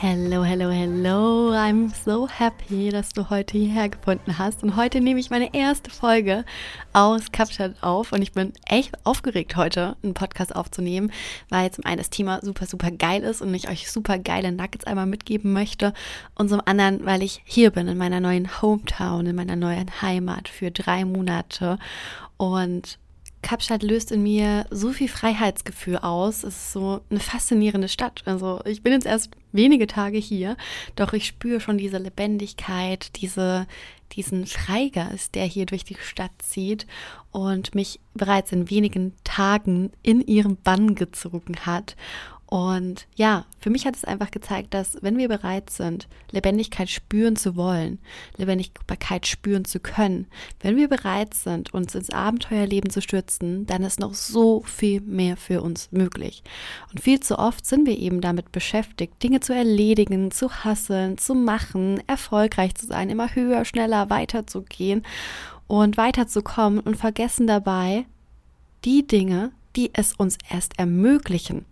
Hello, hello, hello. I'm so happy, dass du heute hierher gefunden hast. Und heute nehme ich meine erste Folge aus CapChat auf. Und ich bin echt aufgeregt, heute einen Podcast aufzunehmen, weil zum einen das Thema super, super geil ist und ich euch super geile Nuggets einmal mitgeben möchte. Und zum anderen, weil ich hier bin in meiner neuen Hometown, in meiner neuen Heimat für drei Monate. Und Kapstadt löst in mir so viel Freiheitsgefühl aus. Es ist so eine faszinierende Stadt. Also ich bin jetzt erst wenige Tage hier, doch ich spüre schon diese Lebendigkeit, diese, diesen Freigeist, der hier durch die Stadt zieht und mich bereits in wenigen Tagen in ihren Bann gezogen hat. Und ja, für mich hat es einfach gezeigt, dass wenn wir bereit sind, Lebendigkeit spüren zu wollen, Lebendigkeit spüren zu können, wenn wir bereit sind, uns ins Abenteuerleben zu stürzen, dann ist noch so viel mehr für uns möglich. Und viel zu oft sind wir eben damit beschäftigt, Dinge zu erledigen, zu hasseln, zu machen, erfolgreich zu sein, immer höher, schneller weiterzugehen und weiterzukommen und vergessen dabei die Dinge, die es uns erst ermöglichen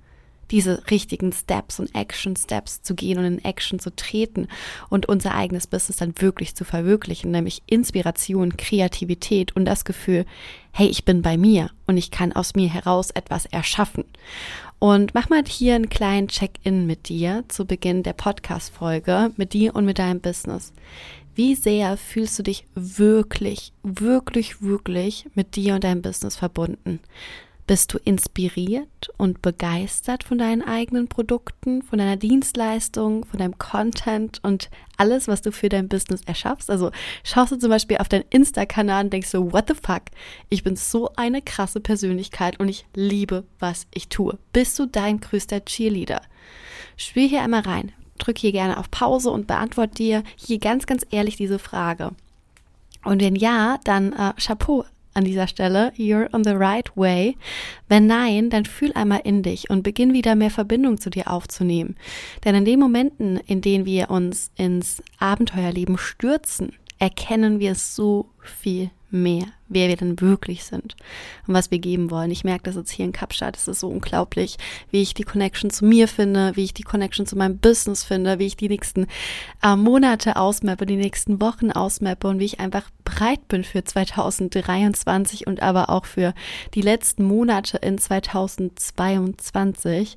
diese richtigen Steps und Action Steps zu gehen und in Action zu treten und unser eigenes Business dann wirklich zu verwirklichen, nämlich Inspiration, Kreativität und das Gefühl, hey, ich bin bei mir und ich kann aus mir heraus etwas erschaffen. Und mach mal hier einen kleinen Check-in mit dir zu Beginn der Podcast-Folge, mit dir und mit deinem Business. Wie sehr fühlst du dich wirklich, wirklich, wirklich mit dir und deinem Business verbunden? Bist du inspiriert und begeistert von deinen eigenen Produkten, von deiner Dienstleistung, von deinem Content und alles, was du für dein Business erschaffst? Also schaust du zum Beispiel auf deinen Insta-Kanal und denkst so, what the fuck? Ich bin so eine krasse Persönlichkeit und ich liebe, was ich tue. Bist du dein größter Cheerleader? Spiel hier einmal rein. Drück hier gerne auf Pause und beantworte dir hier ganz, ganz ehrlich diese Frage. Und wenn ja, dann äh, Chapeau an dieser Stelle. You're on the right way. Wenn nein, dann fühl einmal in dich und beginn wieder mehr Verbindung zu dir aufzunehmen. Denn in den Momenten, in denen wir uns ins Abenteuerleben stürzen, erkennen wir so viel mehr, wer wir denn wirklich sind und was wir geben wollen. Ich merke das jetzt hier in Kapstadt. Es ist so unglaublich, wie ich die Connection zu mir finde, wie ich die Connection zu meinem Business finde, wie ich die nächsten äh, Monate ausmappe, die nächsten Wochen ausmappe und wie ich einfach bereit bin für 2023 und aber auch für die letzten Monate in 2022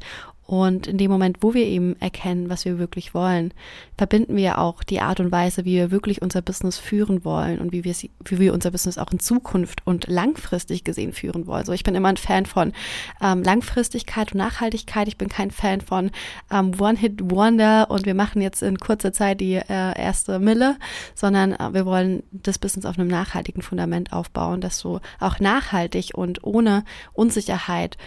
und in dem Moment, wo wir eben erkennen, was wir wirklich wollen, verbinden wir auch die Art und Weise, wie wir wirklich unser Business führen wollen und wie wir, wie wir unser Business auch in Zukunft und langfristig gesehen führen wollen. So, ich bin immer ein Fan von ähm, Langfristigkeit und Nachhaltigkeit. Ich bin kein Fan von ähm, One-Hit-Wonder und wir machen jetzt in kurzer Zeit die äh, erste Mille, sondern äh, wir wollen das Business auf einem nachhaltigen Fundament aufbauen, das so auch nachhaltig und ohne Unsicherheit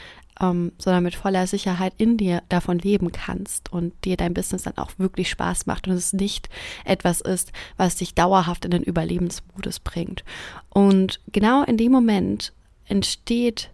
ähm, sondern mit voller Sicherheit in dir davon leben kannst und dir dein Business dann auch wirklich Spaß macht und es nicht etwas ist, was dich dauerhaft in den Überlebensmodus bringt. Und genau in dem Moment entsteht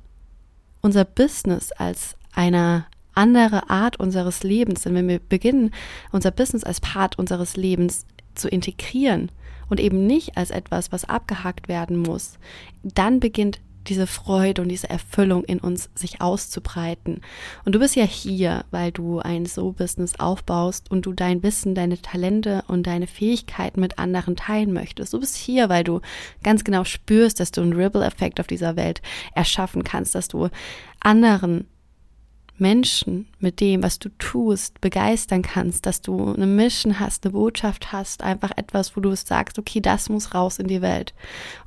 unser Business als eine andere Art unseres Lebens. Denn wenn wir beginnen, unser Business als Part unseres Lebens zu integrieren und eben nicht als etwas, was abgehakt werden muss, dann beginnt diese Freude und diese Erfüllung in uns sich auszubreiten. Und du bist ja hier, weil du ein So-Business aufbaust und du dein Wissen, deine Talente und deine Fähigkeiten mit anderen teilen möchtest. Du bist hier, weil du ganz genau spürst, dass du einen Ripple-Effekt auf dieser Welt erschaffen kannst, dass du anderen Menschen mit dem, was du tust, begeistern kannst, dass du eine Mission hast, eine Botschaft hast, einfach etwas, wo du sagst, okay, das muss raus in die Welt.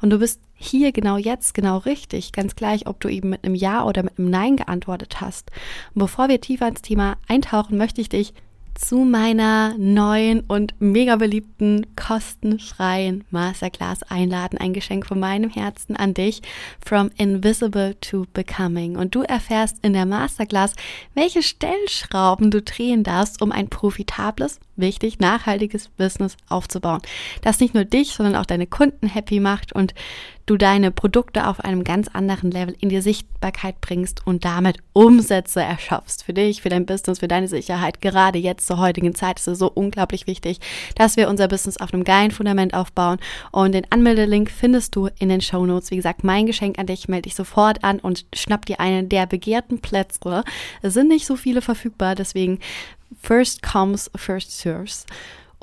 Und du bist hier genau jetzt genau richtig, ganz gleich, ob du eben mit einem Ja oder mit einem Nein geantwortet hast. Und bevor wir tiefer ins Thema eintauchen, möchte ich dich zu meiner neuen und mega beliebten kostenfreien Masterclass einladen. Ein Geschenk von meinem Herzen an dich. From Invisible to Becoming. Und du erfährst in der Masterclass, welche Stellschrauben du drehen darfst, um ein profitables, wichtig, nachhaltiges Business aufzubauen. Das nicht nur dich, sondern auch deine Kunden happy macht und du deine Produkte auf einem ganz anderen Level in die Sichtbarkeit bringst und damit Umsätze erschaffst. Für dich, für dein Business, für deine Sicherheit. Gerade jetzt zur heutigen Zeit ist es so unglaublich wichtig, dass wir unser Business auf einem geilen Fundament aufbauen. Und den Anmeldelink findest du in den Show Notes. Wie gesagt, mein Geschenk an dich. Melde dich sofort an und schnapp dir einen der begehrten Plätze. Es sind nicht so viele verfügbar, deswegen first comes, first serves.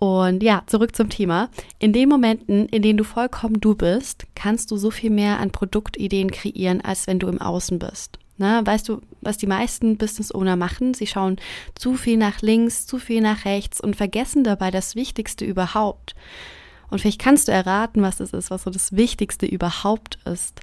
Und ja, zurück zum Thema. In den Momenten, in denen du vollkommen du bist, kannst du so viel mehr an Produktideen kreieren, als wenn du im Außen bist. Na, weißt du, was die meisten Business Owner machen? Sie schauen zu viel nach links, zu viel nach rechts und vergessen dabei das Wichtigste überhaupt. Und vielleicht kannst du erraten, was es ist, was so das Wichtigste überhaupt ist.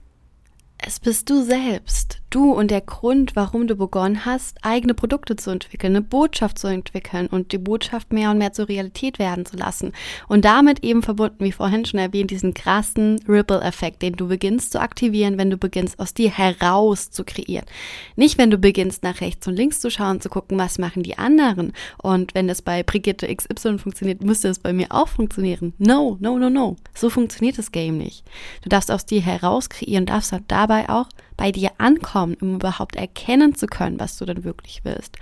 Es bist du selbst du und der Grund, warum du begonnen hast, eigene Produkte zu entwickeln, eine Botschaft zu entwickeln und die Botschaft mehr und mehr zur Realität werden zu lassen. Und damit eben verbunden, wie vorhin schon erwähnt, diesen krassen Ripple-Effekt, den du beginnst zu aktivieren, wenn du beginnst, aus dir heraus zu kreieren. Nicht, wenn du beginnst, nach rechts und links zu schauen, zu gucken, was machen die anderen. Und wenn das bei Brigitte XY funktioniert, müsste es bei mir auch funktionieren. No, no, no, no. So funktioniert das Game nicht. Du darfst aus dir heraus kreieren, darfst dabei auch bei dir ankommen, um überhaupt erkennen zu können, was du denn wirklich willst.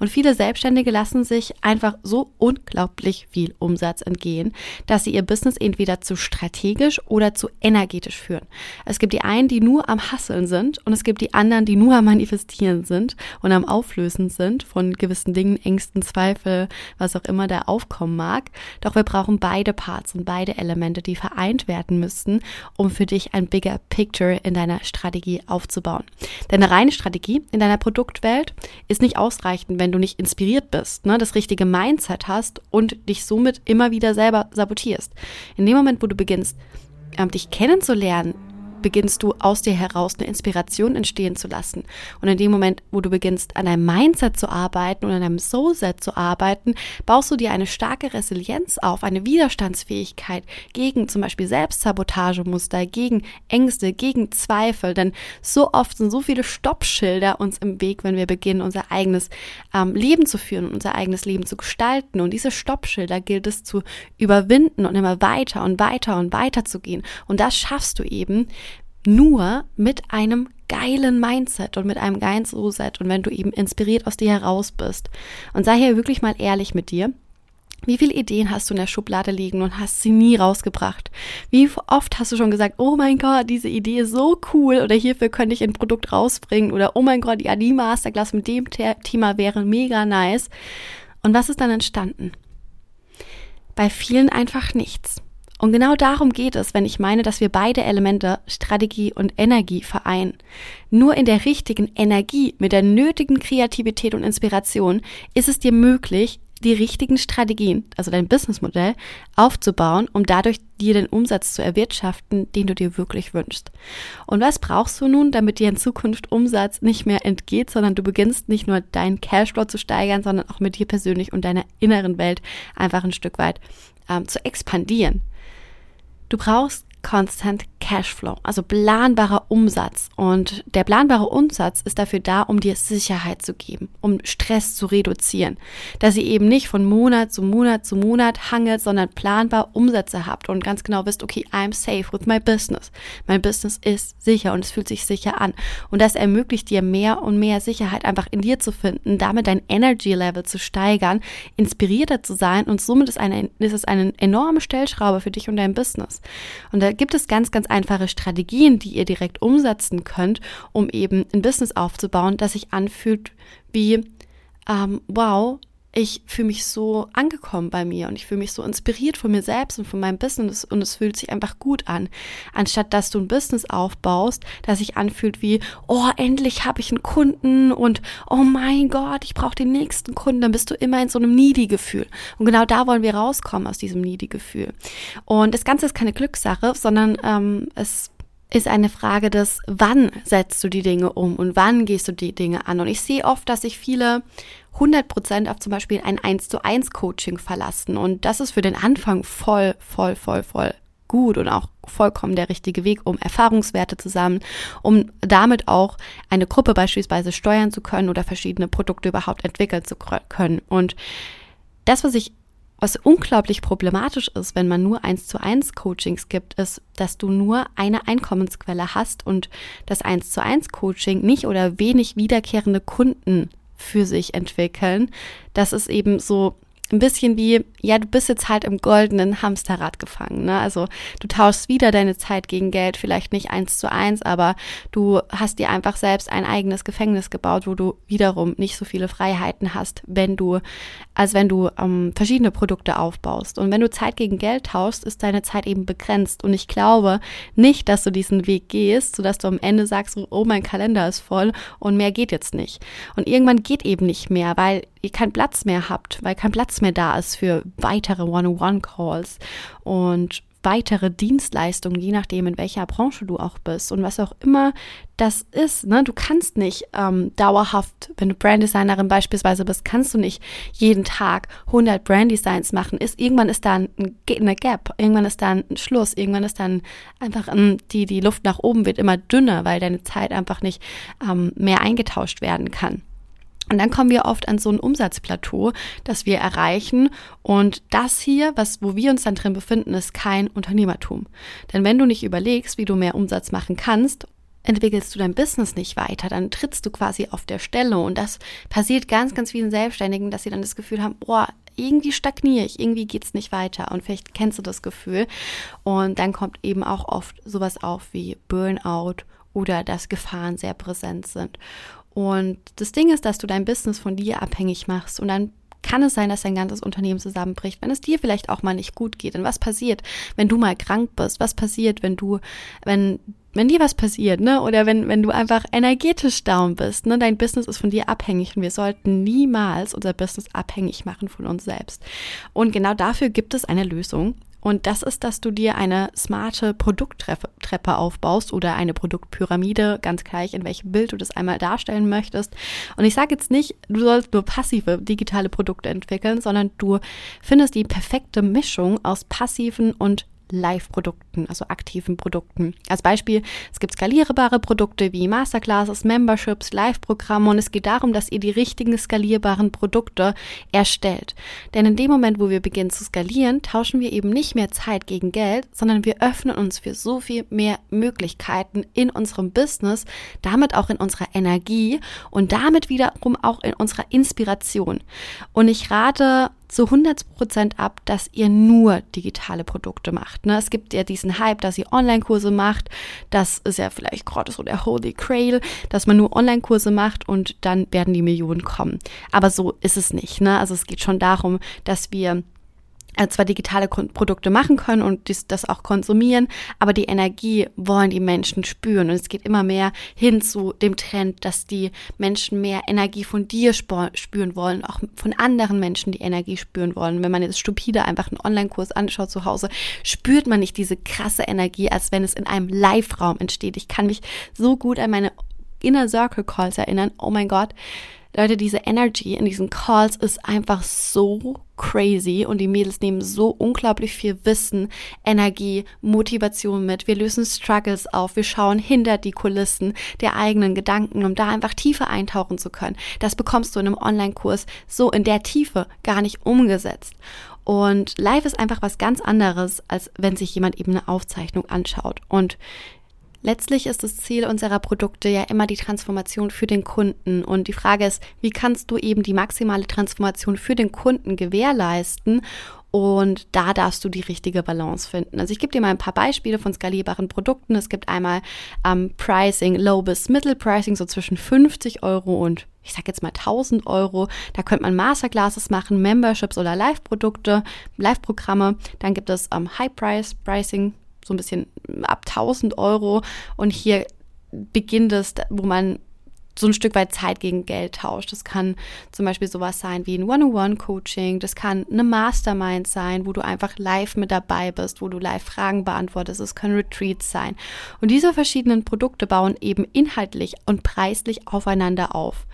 Und viele Selbstständige lassen sich einfach so unglaublich viel Umsatz entgehen, dass sie ihr Business entweder zu strategisch oder zu energetisch führen. Es gibt die einen, die nur am Hasseln sind und es gibt die anderen, die nur am Manifestieren sind und am Auflösen sind von gewissen Dingen, Ängsten, Zweifel, was auch immer da aufkommen mag. Doch wir brauchen beide Parts und beide Elemente, die vereint werden müssen, um für dich ein bigger Picture in deiner Strategie aufzubauen. Denn eine reine Strategie in deiner Produktwelt ist nicht ausreichend, wenn du nicht inspiriert bist, ne, das richtige Mindset hast und dich somit immer wieder selber sabotierst. In dem Moment, wo du beginnst, ähm, dich kennenzulernen, beginnst du aus dir heraus eine Inspiration entstehen zu lassen. Und in dem Moment, wo du beginnst, an deinem Mindset zu arbeiten und an deinem Soulset zu arbeiten, baust du dir eine starke Resilienz auf, eine Widerstandsfähigkeit gegen zum Beispiel Selbstsabotagemuster, gegen Ängste, gegen Zweifel. Denn so oft sind so viele Stoppschilder uns im Weg, wenn wir beginnen, unser eigenes ähm, Leben zu führen, unser eigenes Leben zu gestalten. Und diese Stoppschilder gilt es zu überwinden und immer weiter und weiter und weiter zu gehen. Und das schaffst du eben, nur mit einem geilen Mindset und mit einem geilen So-Set und wenn du eben inspiriert aus dir heraus bist. Und sei hier wirklich mal ehrlich mit dir. Wie viele Ideen hast du in der Schublade liegen und hast sie nie rausgebracht? Wie oft hast du schon gesagt, oh mein Gott, diese Idee ist so cool oder hierfür könnte ich ein Produkt rausbringen oder oh mein Gott, ja, die Masterclass mit dem Thema wäre mega nice. Und was ist dann entstanden? Bei vielen einfach nichts. Und genau darum geht es, wenn ich meine, dass wir beide Elemente, Strategie und Energie vereinen. Nur in der richtigen Energie, mit der nötigen Kreativität und Inspiration ist es dir möglich, die richtigen Strategien, also dein Businessmodell, aufzubauen, um dadurch dir den Umsatz zu erwirtschaften, den du dir wirklich wünschst. Und was brauchst du nun, damit dir in Zukunft Umsatz nicht mehr entgeht, sondern du beginnst nicht nur deinen Cashflow zu steigern, sondern auch mit dir persönlich und deiner inneren Welt einfach ein Stück weit ähm, zu expandieren. Du brauchst Constant Cashflow, also planbarer Umsatz. Und der planbare Umsatz ist dafür da, um dir Sicherheit zu geben, um Stress zu reduzieren. Dass ihr eben nicht von Monat zu Monat zu Monat hangelt, sondern planbar Umsätze habt und ganz genau wisst, okay, I'm safe with my business. Mein Business ist sicher und es fühlt sich sicher an. Und das ermöglicht dir mehr und mehr Sicherheit einfach in dir zu finden, damit dein Energy Level zu steigern, inspirierter zu sein und somit ist, eine, ist es eine enorme Stellschraube für dich und dein Business. Und da gibt es ganz, ganz einfache Strategien, die ihr direkt umsetzen könnt, um eben ein Business aufzubauen, das sich anfühlt wie, ähm, wow, ich fühle mich so angekommen bei mir und ich fühle mich so inspiriert von mir selbst und von meinem Business und es fühlt sich einfach gut an. Anstatt dass du ein Business aufbaust, das sich anfühlt wie, oh, endlich habe ich einen Kunden und oh mein Gott, ich brauche den nächsten Kunden, dann bist du immer in so einem Needy-Gefühl. Und genau da wollen wir rauskommen aus diesem Needy-Gefühl. Und das Ganze ist keine Glückssache, sondern ähm, es ist eine Frage des, wann setzt du die Dinge um und wann gehst du die Dinge an. Und ich sehe oft, dass sich viele 100% auf zum Beispiel ein 1 zu 1 Coaching verlassen. Und das ist für den Anfang voll, voll, voll, voll gut und auch vollkommen der richtige Weg, um Erfahrungswerte zu sammeln, um damit auch eine Gruppe beispielsweise steuern zu können oder verschiedene Produkte überhaupt entwickeln zu können. Und das, was ich was unglaublich problematisch ist, wenn man nur eins zu eins Coachings gibt, ist, dass du nur eine Einkommensquelle hast und das eins zu eins Coaching nicht oder wenig wiederkehrende Kunden für sich entwickeln. Das ist eben so ein bisschen wie, ja, du bist jetzt halt im goldenen Hamsterrad gefangen. Ne? Also du tauschst wieder deine Zeit gegen Geld, vielleicht nicht eins zu eins, aber du hast dir einfach selbst ein eigenes Gefängnis gebaut, wo du wiederum nicht so viele Freiheiten hast, wenn du, als wenn du ähm, verschiedene Produkte aufbaust. Und wenn du Zeit gegen Geld tauschst, ist deine Zeit eben begrenzt. Und ich glaube nicht, dass du diesen Weg gehst, sodass du am Ende sagst, oh, mein Kalender ist voll und mehr geht jetzt nicht. Und irgendwann geht eben nicht mehr, weil ihr keinen Platz mehr habt, weil kein Platz mehr da ist für weitere One-on-One-Calls und weitere Dienstleistungen, je nachdem, in welcher Branche du auch bist und was auch immer das ist. Ne? Du kannst nicht ähm, dauerhaft, wenn du Branddesignerin beispielsweise bist, kannst du nicht jeden Tag 100 Branddesigns machen. Ist, irgendwann ist da ein, eine Gap, irgendwann ist da ein Schluss, irgendwann ist dann einfach ähm, die, die Luft nach oben wird immer dünner, weil deine Zeit einfach nicht ähm, mehr eingetauscht werden kann. Und dann kommen wir oft an so ein Umsatzplateau, das wir erreichen. Und das hier, was, wo wir uns dann drin befinden, ist kein Unternehmertum. Denn wenn du nicht überlegst, wie du mehr Umsatz machen kannst, entwickelst du dein Business nicht weiter, dann trittst du quasi auf der Stelle. Und das passiert ganz, ganz vielen Selbstständigen, dass sie dann das Gefühl haben, boah, irgendwie stagniere ich, irgendwie geht's nicht weiter. Und vielleicht kennst du das Gefühl. Und dann kommt eben auch oft sowas auf wie Burnout oder dass Gefahren sehr präsent sind. Und das Ding ist, dass du dein Business von dir abhängig machst und dann kann es sein, dass dein ganzes Unternehmen zusammenbricht, wenn es dir vielleicht auch mal nicht gut geht. Und was passiert, wenn du mal krank bist? Was passiert, wenn du, wenn, wenn dir was passiert, ne? Oder wenn, wenn du einfach energetisch down bist, ne? Dein Business ist von dir abhängig und wir sollten niemals unser Business abhängig machen von uns selbst. Und genau dafür gibt es eine Lösung. Und das ist, dass du dir eine smarte Produkttreppe aufbaust oder eine Produktpyramide, ganz gleich, in welchem Bild du das einmal darstellen möchtest. Und ich sage jetzt nicht, du sollst nur passive digitale Produkte entwickeln, sondern du findest die perfekte Mischung aus passiven und Live-Produkten, also aktiven Produkten. Als Beispiel, es gibt skalierbare Produkte wie Masterclasses, Memberships, Live-Programme und es geht darum, dass ihr die richtigen skalierbaren Produkte erstellt. Denn in dem Moment, wo wir beginnen zu skalieren, tauschen wir eben nicht mehr Zeit gegen Geld, sondern wir öffnen uns für so viel mehr Möglichkeiten in unserem Business, damit auch in unserer Energie und damit wiederum auch in unserer Inspiration. Und ich rate zu 100 Prozent ab, dass ihr nur digitale Produkte macht. Ne? Es gibt ja diesen Hype, dass ihr Online-Kurse macht. Das ist ja vielleicht gerade so der Holy Grail, dass man nur Online-Kurse macht und dann werden die Millionen kommen. Aber so ist es nicht. Ne? Also es geht schon darum, dass wir zwar digitale Produkte machen können und dies, das auch konsumieren, aber die Energie wollen die Menschen spüren. Und es geht immer mehr hin zu dem Trend, dass die Menschen mehr Energie von dir spüren wollen, auch von anderen Menschen die Energie spüren wollen. Wenn man jetzt stupide einfach einen Online-Kurs anschaut zu Hause, spürt man nicht diese krasse Energie, als wenn es in einem Live-Raum entsteht. Ich kann mich so gut an meine Inner Circle Calls erinnern. Oh mein Gott Leute, diese Energy in diesen Calls ist einfach so crazy und die Mädels nehmen so unglaublich viel Wissen, Energie, Motivation mit. Wir lösen Struggles auf, wir schauen hinter die Kulissen der eigenen Gedanken, um da einfach tiefer eintauchen zu können. Das bekommst du in einem Online-Kurs so in der Tiefe gar nicht umgesetzt. Und live ist einfach was ganz anderes, als wenn sich jemand eben eine Aufzeichnung anschaut. Und Letztlich ist das Ziel unserer Produkte ja immer die Transformation für den Kunden. Und die Frage ist, wie kannst du eben die maximale Transformation für den Kunden gewährleisten? Und da darfst du die richtige Balance finden. Also ich gebe dir mal ein paar Beispiele von skalierbaren Produkten. Es gibt einmal ähm, Pricing, Low bis Mittel Pricing, so zwischen 50 Euro und ich sage jetzt mal 1000 Euro. Da könnte man Masterclasses machen, Memberships oder Live-Produkte, Live-Programme. Dann gibt es ähm, High Price Pricing, so ein bisschen ab 1000 Euro. Und hier beginnt es, wo man so ein Stück weit Zeit gegen Geld tauscht. Das kann zum Beispiel sowas sein wie ein One-on-One-Coaching. Das kann eine Mastermind sein, wo du einfach live mit dabei bist, wo du live Fragen beantwortest. Es können Retreats sein. Und diese verschiedenen Produkte bauen eben inhaltlich und preislich aufeinander auf.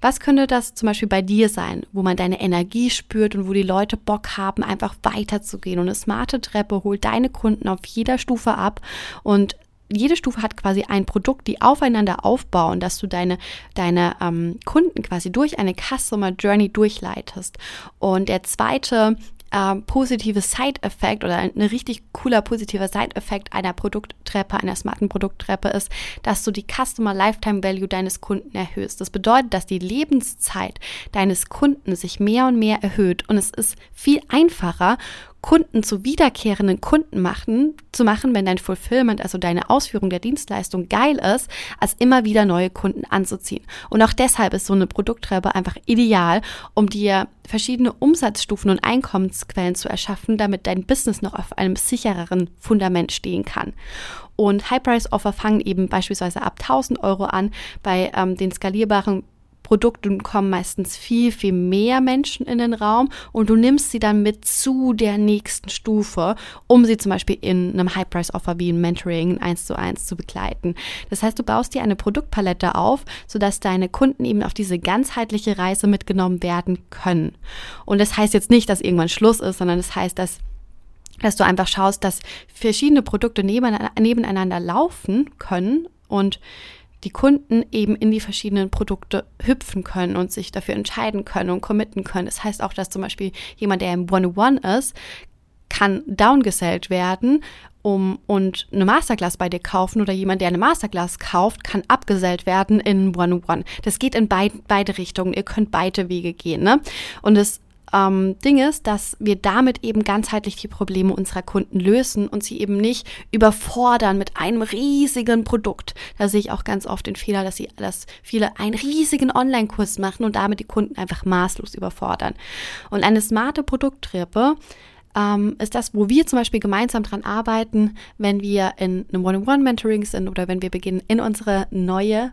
Was könnte das zum Beispiel bei dir sein, wo man deine Energie spürt und wo die Leute Bock haben, einfach weiterzugehen? Und eine smarte Treppe holt deine Kunden auf jeder Stufe ab und jede Stufe hat quasi ein Produkt, die aufeinander aufbauen, dass du deine, deine ähm, Kunden quasi durch eine Customer Journey durchleitest. Und der zweite äh, positive Side-Effekt oder ein richtig cooler positiver Side-Effekt einer Produkttreppe, einer smarten Produkttreppe ist, dass du die Customer Lifetime Value deines Kunden erhöhst. Das bedeutet, dass die Lebenszeit deines Kunden sich mehr und mehr erhöht und es ist viel einfacher, Kunden zu wiederkehrenden Kunden machen, zu machen, wenn dein Fulfillment, also deine Ausführung der Dienstleistung geil ist, als immer wieder neue Kunden anzuziehen. Und auch deshalb ist so eine Produkttreppe einfach ideal, um dir verschiedene Umsatzstufen und Einkommensquellen zu erschaffen, damit dein Business noch auf einem sichereren Fundament stehen kann. Und High-Price-Offer fangen eben beispielsweise ab 1000 Euro an. Bei ähm, den skalierbaren Produkten kommen meistens viel, viel mehr Menschen in den Raum und du nimmst sie dann mit zu der nächsten Stufe, um sie zum Beispiel in einem High-Price-Offer wie ein Mentoring eins zu eins zu begleiten. Das heißt, du baust dir eine Produktpalette auf, sodass deine Kunden eben auf diese ganzheitliche Reise mitgenommen werden können. Und das heißt jetzt nicht, dass irgendwann Schluss ist, sondern das heißt, dass dass du einfach schaust, dass verschiedene Produkte nebeneinander laufen können und die Kunden eben in die verschiedenen Produkte hüpfen können und sich dafür entscheiden können und committen können. Das heißt auch, dass zum Beispiel jemand, der im One-on-One ist, kann downgesellt werden um und eine Masterclass bei dir kaufen oder jemand, der eine Masterclass kauft, kann abgesellt werden in One-on-One. Das geht in beid, beide Richtungen. Ihr könnt beide Wege gehen. Ne? Und es ähm, Ding ist, dass wir damit eben ganzheitlich die Probleme unserer Kunden lösen und sie eben nicht überfordern mit einem riesigen Produkt. Da sehe ich auch ganz oft den Fehler, dass sie, dass viele einen riesigen Online-Kurs machen und damit die Kunden einfach maßlos überfordern. Und eine smarte Produkttreppe ähm, ist das, wo wir zum Beispiel gemeinsam dran arbeiten, wenn wir in einem One-on-One-Mentoring sind oder wenn wir beginnen, in unsere neue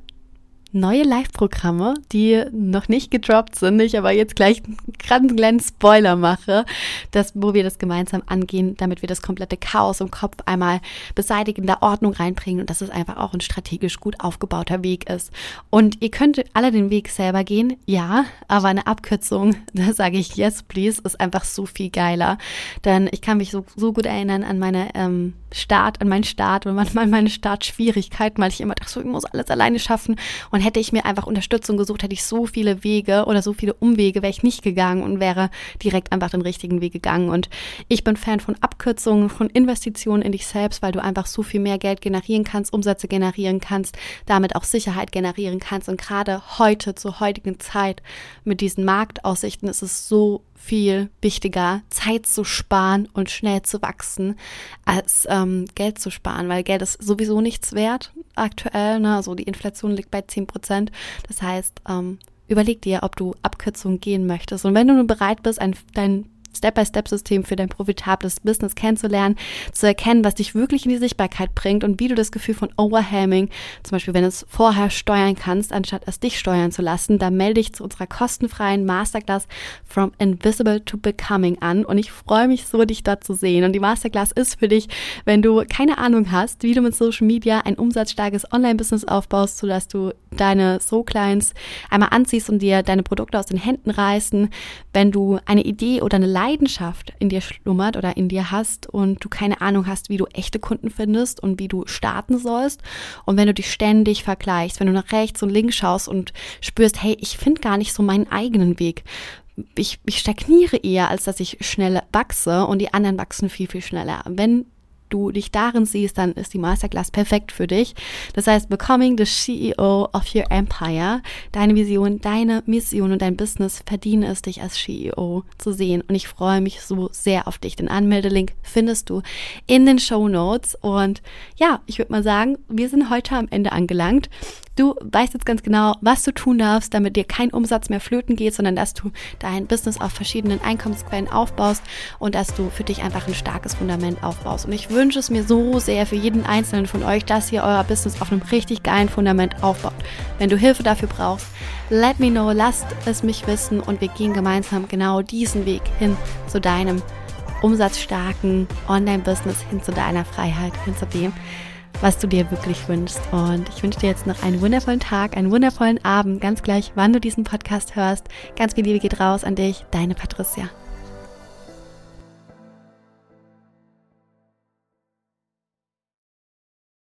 neue Live-Programme, die noch nicht gedroppt sind, ich aber jetzt gleich einen kleinen Spoiler mache, das, wo wir das gemeinsam angehen, damit wir das komplette Chaos im Kopf einmal beseitigen, da Ordnung reinbringen und dass es einfach auch ein strategisch gut aufgebauter Weg ist. Und ihr könnt alle den Weg selber gehen, ja, aber eine Abkürzung, da sage ich yes, please, ist einfach so viel geiler. Denn ich kann mich so, so gut erinnern an meine ähm, Start, an meinen Start und manchmal meine Startschwierigkeiten, weil ich immer dachte, so, ich muss alles alleine schaffen. Und hätte ich mir einfach Unterstützung gesucht, hätte ich so viele Wege oder so viele Umwege wäre ich nicht gegangen und wäre direkt einfach den richtigen Weg gegangen. Und ich bin Fan von Abkürzungen, von Investitionen in dich selbst, weil du einfach so viel mehr Geld generieren kannst, Umsätze generieren kannst, damit auch Sicherheit generieren kannst. Und gerade heute, zur heutigen Zeit, mit diesen Marktaussichten ist es so viel wichtiger, Zeit zu sparen und schnell zu wachsen, als ähm, Geld zu sparen, weil Geld ist sowieso nichts wert aktuell. Ne? Also die Inflation liegt bei 10 Prozent. Das heißt, ähm, überleg dir, ob du Abkürzungen gehen möchtest. Und wenn du nun bereit bist, ein, dein Step-by-Step-System für dein profitables Business kennenzulernen, zu erkennen, was dich wirklich in die Sichtbarkeit bringt und wie du das Gefühl von Overwhelming, zum Beispiel wenn du es vorher steuern kannst, anstatt es dich steuern zu lassen, dann melde dich zu unserer kostenfreien Masterclass From Invisible to Becoming an und ich freue mich so, dich dort zu sehen. Und die Masterclass ist für dich, wenn du keine Ahnung hast, wie du mit Social Media ein umsatzstarkes Online-Business aufbaust, sodass du deine So-Clients einmal anziehst und dir deine Produkte aus den Händen reißen, wenn du eine Idee oder eine Leidenschaft in dir schlummert oder in dir hast und du keine Ahnung hast, wie du echte Kunden findest und wie du starten sollst. Und wenn du dich ständig vergleichst, wenn du nach rechts und links schaust und spürst, hey, ich finde gar nicht so meinen eigenen Weg. Ich, ich stagniere eher, als dass ich schnell wachse und die anderen wachsen viel, viel schneller. Wenn du dich darin siehst, dann ist die Masterclass perfekt für dich. Das heißt, Becoming the CEO of your Empire, deine Vision, deine Mission und dein Business verdienen es, dich als CEO zu sehen. Und ich freue mich so sehr auf dich. Den Anmeldelink findest du in den Show Notes. Und ja, ich würde mal sagen, wir sind heute am Ende angelangt. Du weißt jetzt ganz genau, was du tun darfst, damit dir kein Umsatz mehr flöten geht, sondern dass du dein Business auf verschiedenen Einkommensquellen aufbaust und dass du für dich einfach ein starkes Fundament aufbaust. Und ich wünsche es mir so sehr für jeden einzelnen von euch, dass ihr euer Business auf einem richtig geilen Fundament aufbaut. Wenn du Hilfe dafür brauchst, let me know, lasst es mich wissen und wir gehen gemeinsam genau diesen Weg hin zu deinem umsatzstarken Online-Business, hin zu deiner Freiheit, hin zu dem, was du dir wirklich wünschst. Und ich wünsche dir jetzt noch einen wundervollen Tag, einen wundervollen Abend, ganz gleich, wann du diesen Podcast hörst. Ganz viel Liebe geht raus an dich, deine Patricia.